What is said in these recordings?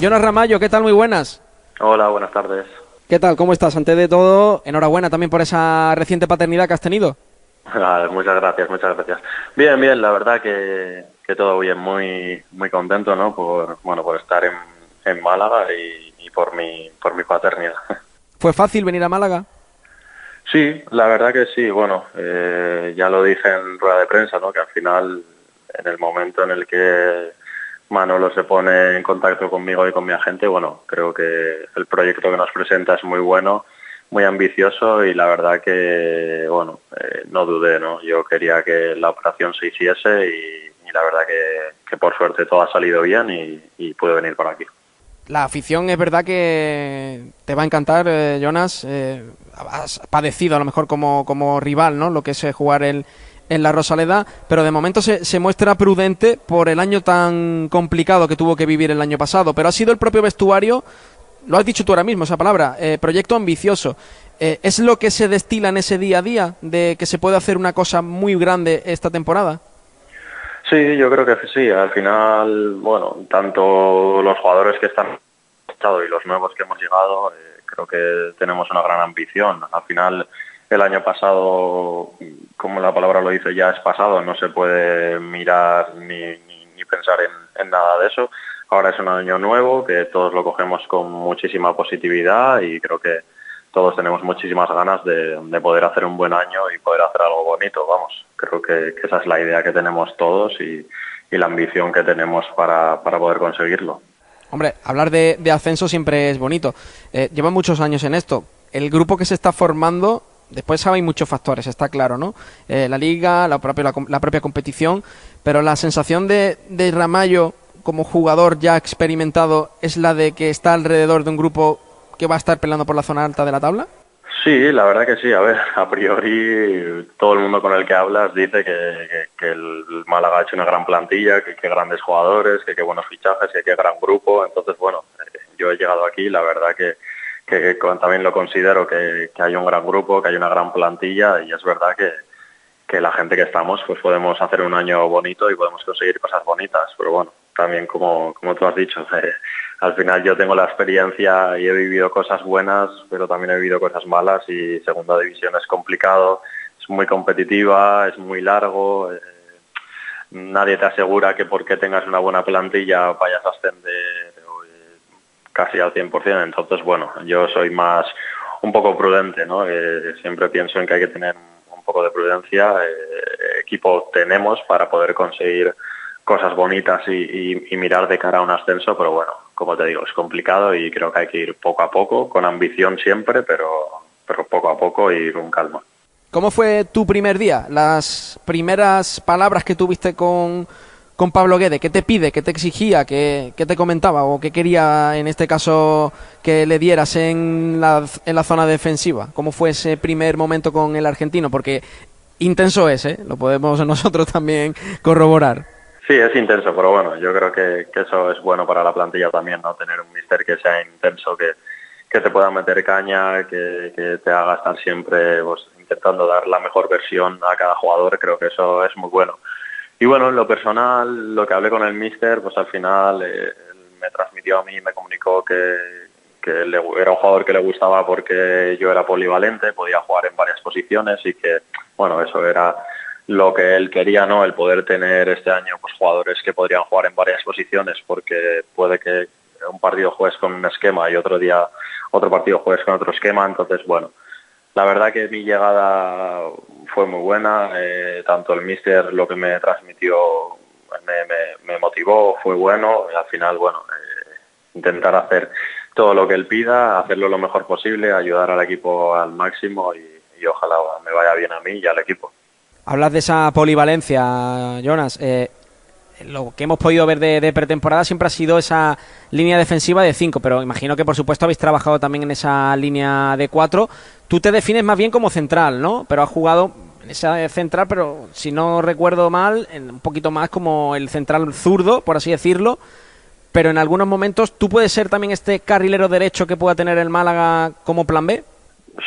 Jonas Ramallo, ¿qué tal? Muy buenas. Hola, buenas tardes. ¿Qué tal? ¿Cómo estás? Antes de todo, enhorabuena también por esa reciente paternidad que has tenido. Muchas gracias, muchas gracias. Bien, bien, la verdad que, que todo bien, muy muy contento, ¿no? Por bueno, por estar en, en Málaga y, y, por mi por mi paternidad. ¿Fue fácil venir a Málaga? Sí, la verdad que sí. Bueno, eh, ya lo dije en rueda de prensa, ¿no? Que al final, en el momento en el que Manolo se pone en contacto conmigo y con mi agente, bueno, creo que el proyecto que nos presenta es muy bueno, muy ambicioso y la verdad que, bueno, eh, no dudé, ¿no? Yo quería que la operación se hiciese y, la verdad que, que, por suerte todo ha salido bien y, y pude venir por aquí. La afición es verdad que te va a encantar, eh, Jonas. Eh, has padecido a lo mejor como, como rival, ¿no? Lo que es eh, jugar el, en la Rosaleda, pero de momento se, se, muestra prudente por el año tan complicado que tuvo que vivir el año pasado. Pero ha sido el propio vestuario, lo has dicho tú ahora mismo, esa palabra, eh, proyecto ambicioso. Eh, ¿Es lo que se destila en ese día a día de que se puede hacer una cosa muy grande esta temporada? Sí, yo creo que sí. Al final, bueno, tanto los jugadores que están y los nuevos que hemos llegado, eh, creo que tenemos una gran ambición. Al final, el año pasado, como la palabra lo dice, ya es pasado, no se puede mirar ni, ni, ni pensar en, nada de eso. Ahora es un año nuevo que todos lo cogemos con muchísima positividad y creo que todos tenemos muchísimas ganas de, de poder hacer un buen año y poder hacer algo bonito, vamos. Creo que, esa es la idea que tenemos todos y, la ambición que tenemos para, poder conseguirlo. Hombre, hablar de, ascenso siempre es bonito. Eh, muchos años en esto. El grupo que se está formando Después hay muchos factores, está claro, ¿no? Eh, la liga, la propia, la, propia competición, pero la sensación de, de Ramallo como jugador ya experimentado es la de que está alrededor de un grupo que va a estar peleando por la zona alta de la tabla. Sí, la verdad que sí. A ver, a priori todo el mundo con el que hablas dice que, que, que el Málaga ha hecho una gran plantilla, que, que grandes jugadores, que qué buenos fichajes, que gran grupo. Entonces, bueno, eh, yo he llegado aquí, la verdad que que también lo considero que, hay un gran grupo, que hay una gran plantilla y es verdad que, que, la gente que estamos pues podemos hacer un año bonito y podemos conseguir cosas bonitas, pero bueno, también como, como tú has dicho, eh, al final yo tengo la experiencia y he vivido cosas buenas, pero también he vivido cosas malas y segunda división es complicado, es muy competitiva, es muy largo, eh, nadie te asegura que porque tengas una buena plantilla vayas a ascender casi al 100%. Entonces, bueno, yo soy más un poco prudente, ¿no? Eh, siempre pienso en que hay que tener un poco de prudencia. Eh, equipo tenemos para poder conseguir cosas bonitas y, mirar de cara a un ascenso, pero bueno, como te digo, es complicado y creo que hay que ir poco a poco, con ambición siempre, pero, pero poco a poco y con calma. ¿Cómo fue tu primer día? Las primeras palabras que tuviste con, con Pablo Guede? ¿Qué te pide? ¿Qué te exigía? ¿Qué, te comentaba? ¿O qué quería, en este caso, que le dieras en la, zona defensiva? ¿Cómo fue ese primer momento con el argentino? Porque intenso es, ¿eh? Lo podemos nosotros también corroborar. Sí, es intenso, pero bueno, yo creo que, eso es bueno para la plantilla también, ¿no? Tener un mister que sea intenso, que, que te pueda meter caña, que, que te haga estar siempre pues, intentando dar la mejor versión a cada jugador, creo que eso es muy bueno. Y bueno, en lo personal, lo que hablé con el mister, pues al final eh, me transmitió a mí, me comunicó que, que le, era un jugador que le gustaba porque yo era polivalente, podía jugar en varias posiciones y que, bueno, eso era lo que él quería, ¿no? El poder tener este año pues jugadores que podrían jugar en varias posiciones porque puede que un partido juegues con un esquema y otro día otro partido juegues con otro esquema, entonces, bueno, la verdad que mi llegada fue muy buena, eh, tanto el míster lo que me transmitió me, motivó, fue bueno, y al final, bueno, eh, intentar hacer todo lo que él pida, hacerlo lo mejor posible, ayudar al equipo al máximo y, y ojalá me vaya bien a mí y al equipo. Hablas de esa polivalencia, Jonas. Eh, lo que hemos podido ver de, pretemporada siempre ha sido esa línea defensiva de 5, pero imagino que por supuesto habéis trabajado también en esa línea de 4. Tú te defines más bien como central, ¿no? Pero has jugado en esa central, pero si no recuerdo mal, un poquito más como el central zurdo, por así decirlo. Pero en algunos momentos, ¿tú puedes ser también este carrilero derecho que pueda tener el Málaga como plan B?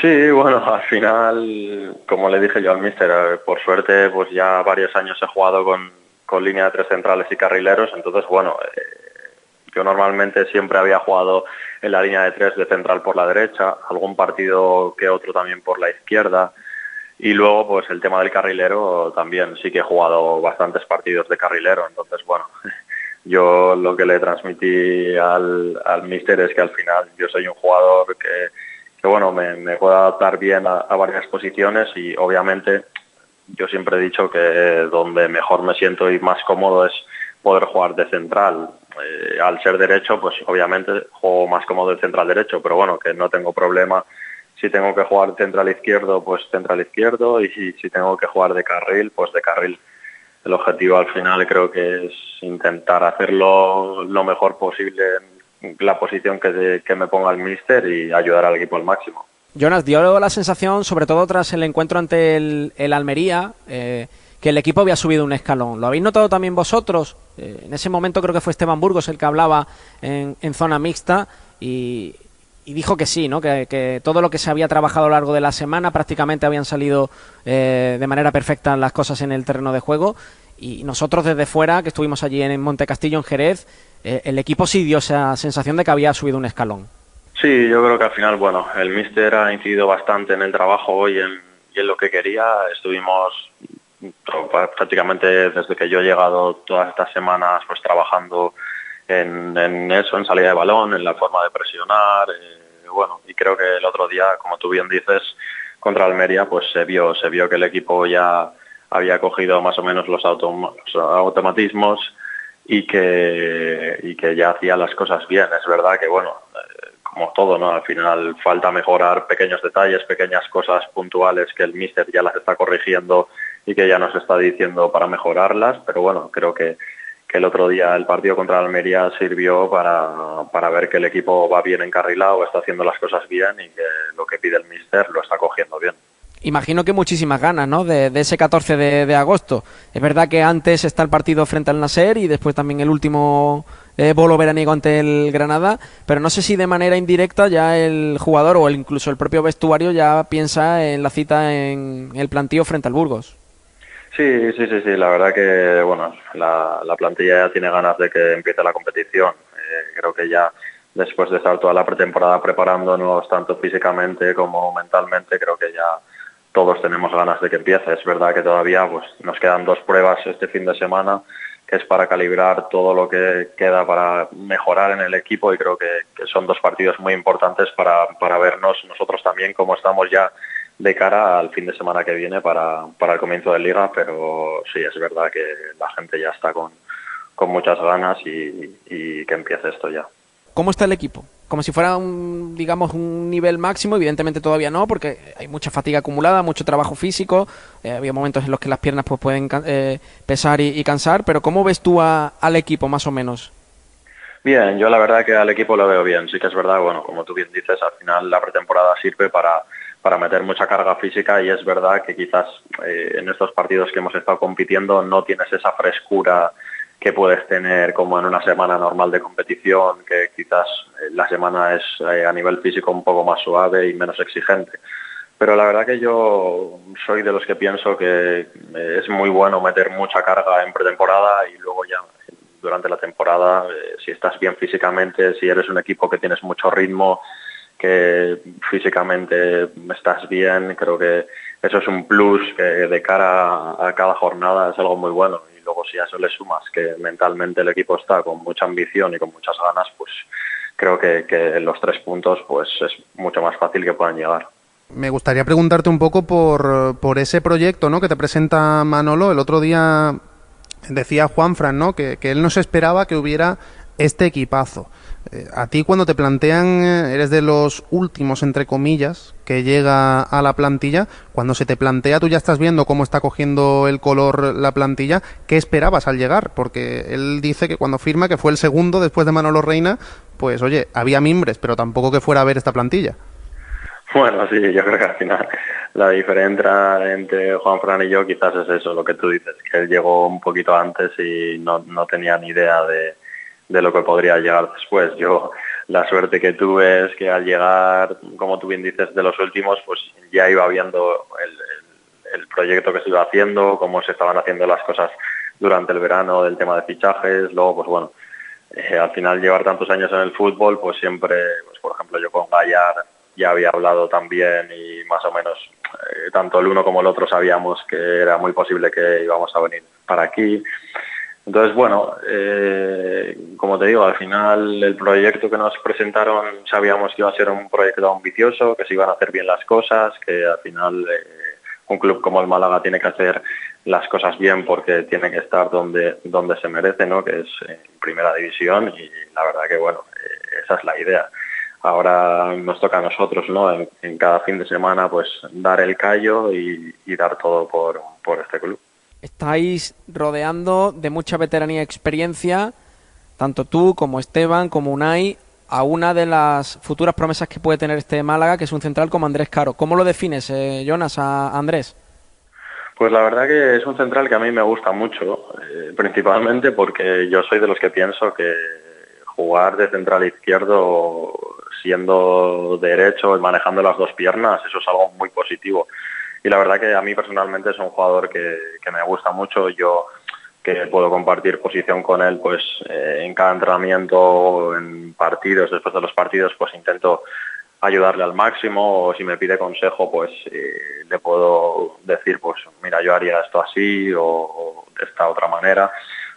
Sí, bueno, al final, como le dije yo al míster, por suerte, pues ya varios años he jugado con, con línea de tres centrales y carrileros, entonces, bueno, eh, yo normalmente siempre había jugado en la línea de tres de central por la derecha, algún partido que otro también por la izquierda. Y luego, pues el tema del carrilero también sí que he jugado bastantes partidos de carrilero. Entonces, bueno, yo lo que le transmití al, al míster es que al final yo soy un jugador que, que bueno, me, me puedo adaptar bien a, a varias posiciones y obviamente yo siempre he dicho que donde mejor me siento y más cómodo es poder jugar de central. Eh, al ser derecho, pues obviamente juego más cómodo de central derecho, pero bueno, que no tengo problema. Si tengo que jugar central izquierdo, pues central izquierdo, y si, tengo que jugar de carril, pues de carril. El objetivo al final creo que es intentar hacerlo lo mejor posible en la posición que, que me ponga el míster y ayudar al equipo al máximo. Jonas, dio la sensación, sobre todo tras el encuentro ante el, Almería, eh, que el equipo había subido un escalón. ¿Lo habéis notado también vosotros? Eh, en ese momento creo que fue Esteban Burgos el que hablaba en, en zona mixta y, dijo que sí, ¿no? Que, todo lo que se había trabajado a lo largo de la semana prácticamente habían salido eh, de manera perfecta las cosas en el terreno de juego. Y nosotros desde fuera, que estuvimos allí en Monte Castillo, en Jerez, el equipo sí dio esa sensación de que había subido un escalón. Sí, yo creo que al final, bueno, el míster ha incidido bastante en el trabajo y en lo que quería. Estuvimos prácticamente desde que yo he llegado todas estas semanas pues trabajando en, en eso, en salida de balón, en la forma de presionar. Eh, bueno, y creo que el otro día, como tú bien dices, contra Almería, pues se vio, se vio que el equipo ya había cogido más o menos los, autom los automatismos y que, y que ya hacía las cosas bien. Es verdad que, bueno, como todo, ¿no? Al final falta mejorar pequeños detalles, pequeñas cosas puntuales que el míster ya las está corrigiendo y que ya nos está diciendo para mejorarlas, pero bueno, creo que, que el otro día el partido contra Almería sirvió para, para ver que el equipo va bien encarrilado, está haciendo las cosas bien y que lo que pide el míster lo está cogiendo bien imagino que muchísimas ganas, ¿no? De, ese 14 de, de, agosto. Es verdad que antes está el partido frente al Nasser y después también el último eh, bolo veraniego ante el Granada, pero no sé si de manera indirecta ya el jugador o el, incluso el propio vestuario ya piensa en la cita en el plantío frente al Burgos. Sí, sí, sí, sí. La verdad que bueno, la, la plantilla ya tiene ganas de que empiece la competición. Eh, creo que ya después de estar toda la pretemporada preparándonos tanto físicamente como mentalmente, creo que ya todos tenemos ganas de que empiece. Es verdad que todavía pues, nos quedan dos pruebas este fin de semana, que es para calibrar todo lo que queda para mejorar en el equipo y creo que, son dos partidos muy importantes para, para, vernos nosotros también cómo estamos ya de cara al fin de semana que viene para, para el comienzo de liga, pero sí, es verdad que la gente ya está con, con muchas ganas y, y que empiece esto ya. ¿Cómo está el equipo? Como si fuera un, digamos, un nivel máximo, evidentemente todavía no, porque hay mucha fatiga acumulada, mucho trabajo físico, eh, había momentos en los que las piernas pues pueden eh, pesar y, cansar, pero ¿cómo ves tú a, al equipo más o menos? Bien, yo la verdad que al equipo lo veo bien, sí que es verdad, bueno, como tú bien dices, al final la pretemporada sirve para, para meter mucha carga física y es verdad que quizás eh, en estos partidos que hemos estado compitiendo no tienes esa frescura que puedes tener como en una semana normal de competición, que quizás la semana es eh, a nivel físico un poco más suave y menos exigente. Pero la verdad que yo soy de los que pienso que es muy bueno meter mucha carga en pretemporada y luego ya durante la temporada, eh, si estás bien físicamente, si eres un equipo que tienes mucho ritmo, que físicamente estás bien, creo que eso es un plus que de cara a cada jornada es algo muy bueno luego si a eso le sumas que mentalmente el equipo está con mucha ambición y con muchas ganas, pues creo que, los tres puntos pues es mucho más fácil que puedan llegar. Me gustaría preguntarte un poco por, por ese proyecto ¿no? que te presenta Manolo. El otro día decía Juanfran ¿no? que, que él no se esperaba que hubiera este equipazo. Eh, a ti cuando te plantean, eh, eres de los últimos, entre comillas, que llega a la plantilla, cuando se te plantea, tú ya estás viendo cómo está cogiendo el color la plantilla, ¿qué esperabas al llegar? Porque él dice que cuando firma, que fue el segundo después de Manolo Reina, pues oye, había mimbres, pero tampoco que fuera a ver esta plantilla. Bueno, sí, yo creo que al final la diferencia entre Juan Fran y yo quizás es eso, lo que tú dices, que él llegó un poquito antes y no, no tenía ni idea de de lo que podría llegar después. Yo la suerte que tuve es que al llegar, como tú bien dices, de los últimos, pues ya iba viendo el, proyecto que se iba haciendo, cómo se estaban haciendo las cosas durante el verano, del tema de fichajes, luego pues bueno, eh, al final llevar tantos años en el fútbol, pues siempre, pues por ejemplo yo con Gallar ya había hablado también y más o menos eh, tanto el uno como el otro sabíamos que era muy posible que íbamos a venir para aquí. Entonces, bueno, eh, como te digo, al final el proyecto que nos presentaron sabíamos que iba a ser un proyecto ambicioso, que se iban a hacer bien las cosas, que al final eh, un club como el Málaga tiene que hacer las cosas bien porque tiene que estar donde, donde se merece, ¿no? que es en primera división y la verdad que, bueno, eh, esa es la idea. Ahora nos toca a nosotros, ¿no? En, cada fin de semana, pues dar el callo y, y dar todo por, por este club estáis rodeando de mucha veteranía y experiencia, tanto tú como Esteban, como Unai, a una de las futuras promesas que puede tener este Málaga, que es un central como Andrés Caro. ¿Cómo lo defines, eh, Jonas, a Andrés? Pues la verdad que es un central que a mí me gusta mucho, eh, principalmente porque yo soy de los que pienso que jugar de central izquierdo siendo derecho y manejando las dos piernas, eso es algo muy positivo y la verdad que a mí personalmente es un jugador que, me gusta mucho. Yo que puedo compartir posición con él, pues eh, en cada entrenamiento, en partidos, después de los partidos, pues intento ayudarle al máximo o si me pide consejo, pues eh, le puedo decir, pues mira, yo haría esto así o, de esta otra manera.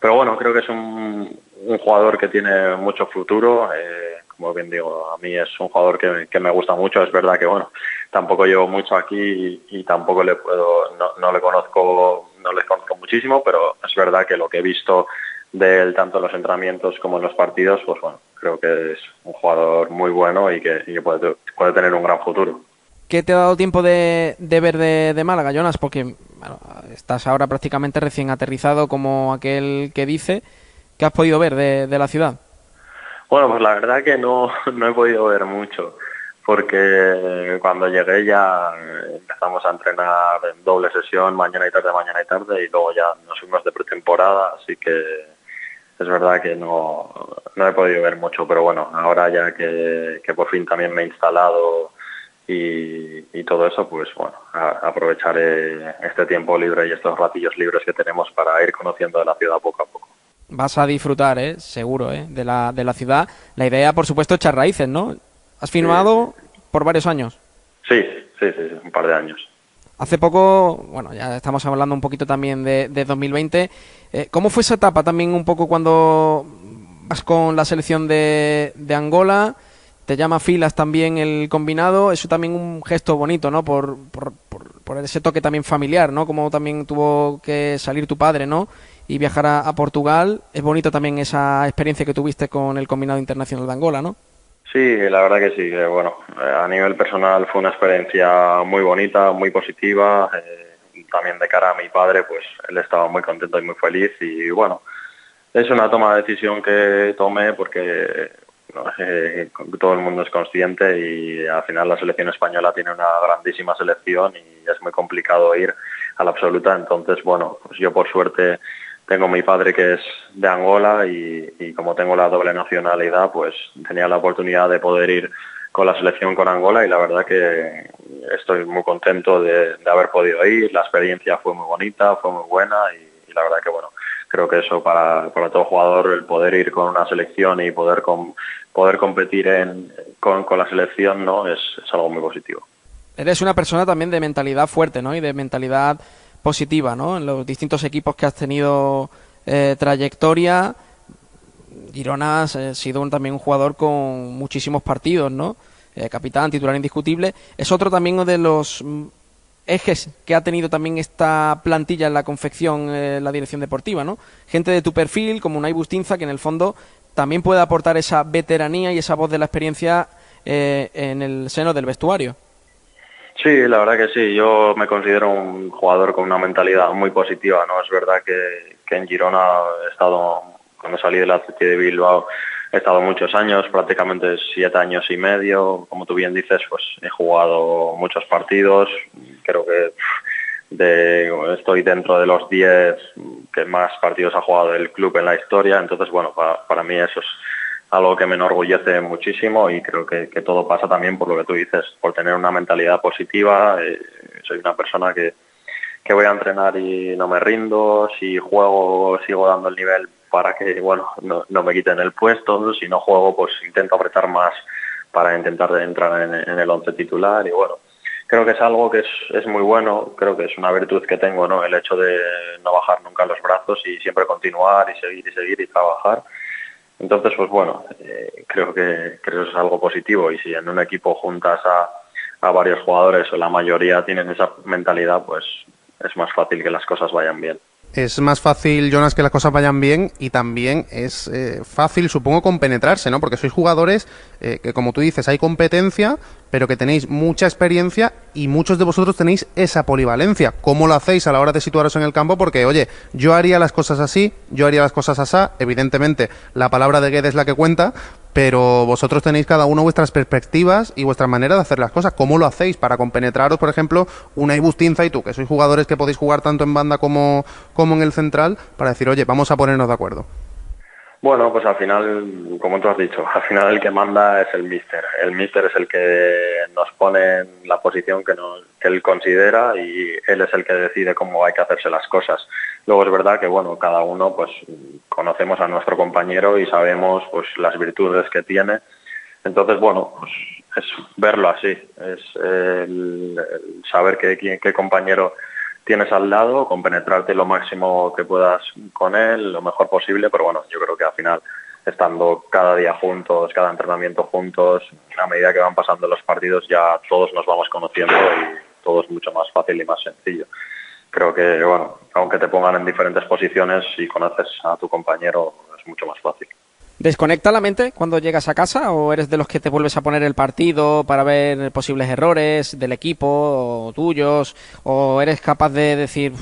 Pero bueno, creo que es un, jugador que tiene mucho futuro. Eh, como bien digo, a mí es un jugador que, me gusta mucho. Es verdad que, bueno, tampoco llevo mucho aquí y, tampoco le puedo, no, no, le conozco, no le conozco muchísimo, pero es verdad que lo que he visto de él, tanto en los entrenamientos como en los partidos, pues bueno, creo que es un jugador muy bueno y que, y que puede, puede, tener un gran futuro. ¿Qué te ha dado tiempo de, de ver de, de, Málaga, Jonas? Porque bueno, estás ahora prácticamente recién aterrizado como aquel que dice. ¿Qué has podido ver de, de la ciudad? Bueno, pues la verdad que no, no he podido ver mucho, porque cuando llegué ya empezamos a entrenar en doble sesión, mañana y tarde, mañana y tarde, y luego ya nos fuimos de pretemporada, así que es verdad que no, no he podido ver mucho, pero bueno, ahora ya que, que por fin también me he instalado y, y todo eso, pues bueno, a, aprovecharé este tiempo libre y estos ratillos libres que tenemos para ir conociendo de la ciudad poco a poco vas a disfrutar, ¿eh? seguro, ¿eh? de, la, de la ciudad. La idea, por supuesto, echar raíces, ¿no? ¿Has firmado por varios años? Sí, sí, sí, un par de años. Hace poco, bueno, ya estamos hablando un poquito también de, de 2020. Eh, ¿Cómo fue esa etapa también un poco cuando vas con la selección de, de Angola? Te llama filas también el combinado. Eso también un gesto bonito, ¿no? Por, por, por, por ese toque también familiar, ¿no? Como también tuvo que salir tu padre, ¿no? y viajar a, Portugal. Es bonito también esa experiencia que tuviste con el combinado internacional de Angola, ¿no? Sí, la verdad que sí. bueno, eh, a nivel personal fue una experiencia muy bonita, muy positiva. Eh, también de cara a mi padre, pues él estaba muy contento y muy feliz. Y bueno, es una toma de decisión que tomé porque eh, todo el mundo es consciente y al final la selección española tiene una grandísima selección y es muy complicado ir a la absoluta. Entonces, bueno, pues yo por suerte tengo mi padre que es de Angola y, como tengo la doble nacionalidad, pues tenía la oportunidad de poder ir con la selección con Angola y la verdad que estoy muy contento de, haber podido ir. La experiencia fue muy bonita, fue muy buena y, la verdad que bueno, creo que eso para, para, todo jugador, el poder ir con una selección y poder con, poder competir en, con, con, la selección no es, es algo muy positivo. Eres una persona también de mentalidad fuerte, ¿no? Y de mentalidad positiva, ¿no? En los distintos equipos que has tenido eh, trayectoria. Girona ha sido también un jugador con muchísimos partidos, ¿no? Eh, capitán, titular indiscutible. Es otro también de los mm, ejes que ha tenido también esta plantilla en la confección, eh, la dirección deportiva, ¿no? Gente de tu perfil, como Unai Bustinza, que en el fondo también puede aportar esa veteranía y esa voz de la experiencia eh, en el seno del vestuario. Sí, la verdad que sí. Yo me considero un jugador con una mentalidad muy positiva. No es verdad que, en Girona he estado, cuando salí del Atleti de Bilbao, he estado muchos años, prácticamente siete años y medio. Como tú bien dices, pues he jugado muchos partidos. Creo que de, estoy dentro de los diez que más partidos ha jugado el club en la historia. Entonces, bueno, para, para mí eso es algo que me enorgullece muchísimo y creo que, todo pasa también por lo que tú dices, por tener una mentalidad positiva. Eh, soy una persona que, que voy a entrenar y no me rindo, si juego sigo dando el nivel para que, bueno, no, no, me quiten el puesto. Si no juego, pues intento apretar más para intentar entrar en, en el once titular y bueno, creo que es algo que es, es, muy bueno, creo que es una virtud que tengo, ¿no? El hecho de no bajar nunca los brazos y siempre continuar y seguir y seguir y trabajar. Entonces, pues bueno, eh, creo que creo que es algo positivo. Y si en un equipo juntas a, a varios jugadores o la mayoría tienen esa mentalidad, pues es más fácil que las cosas vayan bien es más fácil, Jonas, que las cosas vayan bien y también es eh, fácil, supongo, compenetrarse, ¿no? Porque sois jugadores eh, que, como tú dices, hay competencia, pero que tenéis mucha experiencia y muchos de vosotros tenéis esa polivalencia. ¿Cómo lo hacéis a la hora de situaros en el campo? Porque, oye, yo haría las cosas así, yo haría las cosas así, evidentemente la palabra de Guedes es la que cuenta, pero vosotros tenéis cada uno vuestras perspectivas y vuestra manera de hacer las cosas. ¿Cómo lo hacéis para compenetraros, por ejemplo, una Ibustinza y tú, que sois jugadores que podéis jugar tanto en banda como, como en el central, para decir, oye, vamos a ponernos de acuerdo? Bueno, pues al final, como tú has dicho, al final el que manda es el míster. El míster es el que nos pone en la posición que, nos, que él considera y él es el que decide cómo hay que hacerse las cosas. Luego es verdad que, bueno, cada uno pues conocemos a nuestro compañero y sabemos pues las virtudes que tiene. Entonces, bueno, pues es verlo así, es el, el saber qué, qué compañero tienes al lado, compenetrarte lo máximo que puedas con él, lo mejor posible, pero bueno, yo creo que al final, estando cada día juntos, cada entrenamiento juntos, a medida que van pasando los partidos ya todos nos vamos conociendo y todo es mucho más fácil y más sencillo. Creo que, bueno, aunque te pongan en diferentes posiciones, si conoces a tu compañero es mucho más fácil. ¿Desconecta la mente cuando llegas a casa o eres de los que te vuelves a poner el partido para ver posibles errores del equipo o tuyos? ¿O eres capaz de decir,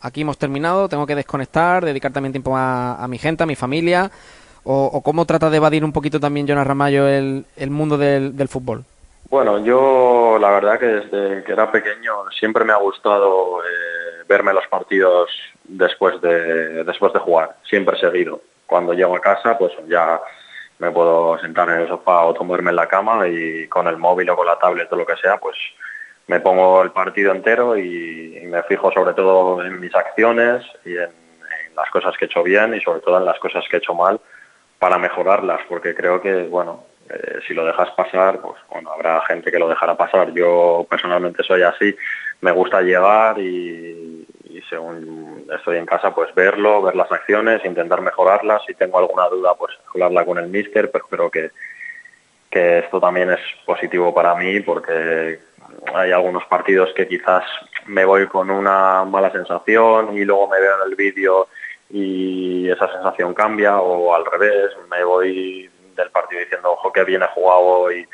aquí hemos terminado, tengo que desconectar, dedicar también tiempo a, mi gente, a mi familia? ¿O, o cómo trata de evadir un poquito también Jonas Ramallo el, mundo del, fútbol? Bueno, yo la verdad que desde que era pequeño siempre me ha gustado eh, verme los partidos después de, después de jugar, siempre seguido. Cuando llego a casa, pues ya me puedo sentar en el sofá o tomarme en la cama y con el móvil o con la tablet o lo que sea, pues me pongo el partido entero y, me fijo sobre todo en mis acciones y en, en, las cosas que he hecho bien y sobre todo en las cosas que he hecho mal para mejorarlas, porque creo que, bueno, eh, si lo dejas pasar, pues bueno, habrá gente que lo dejará pasar. Yo personalmente soy así, me gusta llegar y, según estoy en casa, pues verlo, ver las acciones, intentar mejorarlas. Si tengo alguna duda, pues hablarla con el míster, pero creo que, que esto también es positivo para mí porque hay algunos partidos que quizás me voy con una mala sensación y luego me veo en el vídeo y esa sensación cambia o al revés, me voy del partido diciendo, ojo, que bien he jugado y,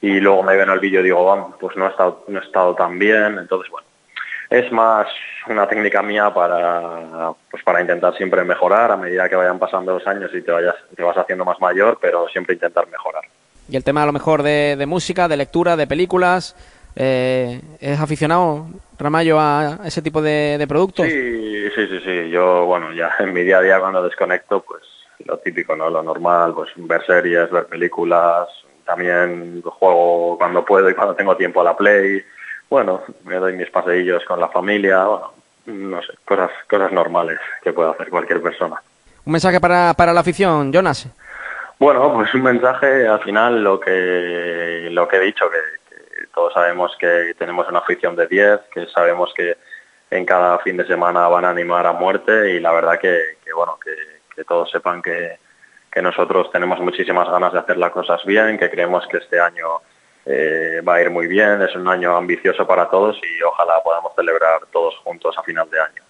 y luego me veo en el vídeo y digo, vamos, pues no he, estado, no he estado tan bien, entonces bueno, es más una técnica mía para pues para intentar siempre mejorar. A medida que vayan pasando los años y te vayas te vas haciendo más mayor pero siempre intentar mejorar. Y el tema a lo mejor de, de música de lectura de películas eh, es aficionado Ramallo a ese tipo de, de, productos sí sí sí sí. Yo bueno ya en mi día a día cuando desconecto pues lo típico no lo normal pues ver series ver películas también juego cuando puedo y cuando tengo tiempo a la play bueno, me doy mis paseillos con la familia, bueno, no sé, cosas, cosas normales que puede hacer cualquier persona. ¿Un mensaje para, para la afición, Jonas? Bueno, pues un mensaje al final lo que, lo que he dicho, que, que todos sabemos que tenemos una afición de 10, que sabemos que en cada fin de semana van a animar a muerte y la verdad que, que bueno, que, que todos sepan que, que nosotros tenemos muchísimas ganas de hacer las cosas bien, que creemos que este año eh, va a ir muy bien, es un año ambicioso para todos y ojalá podamos celebrar todos juntos a final de año.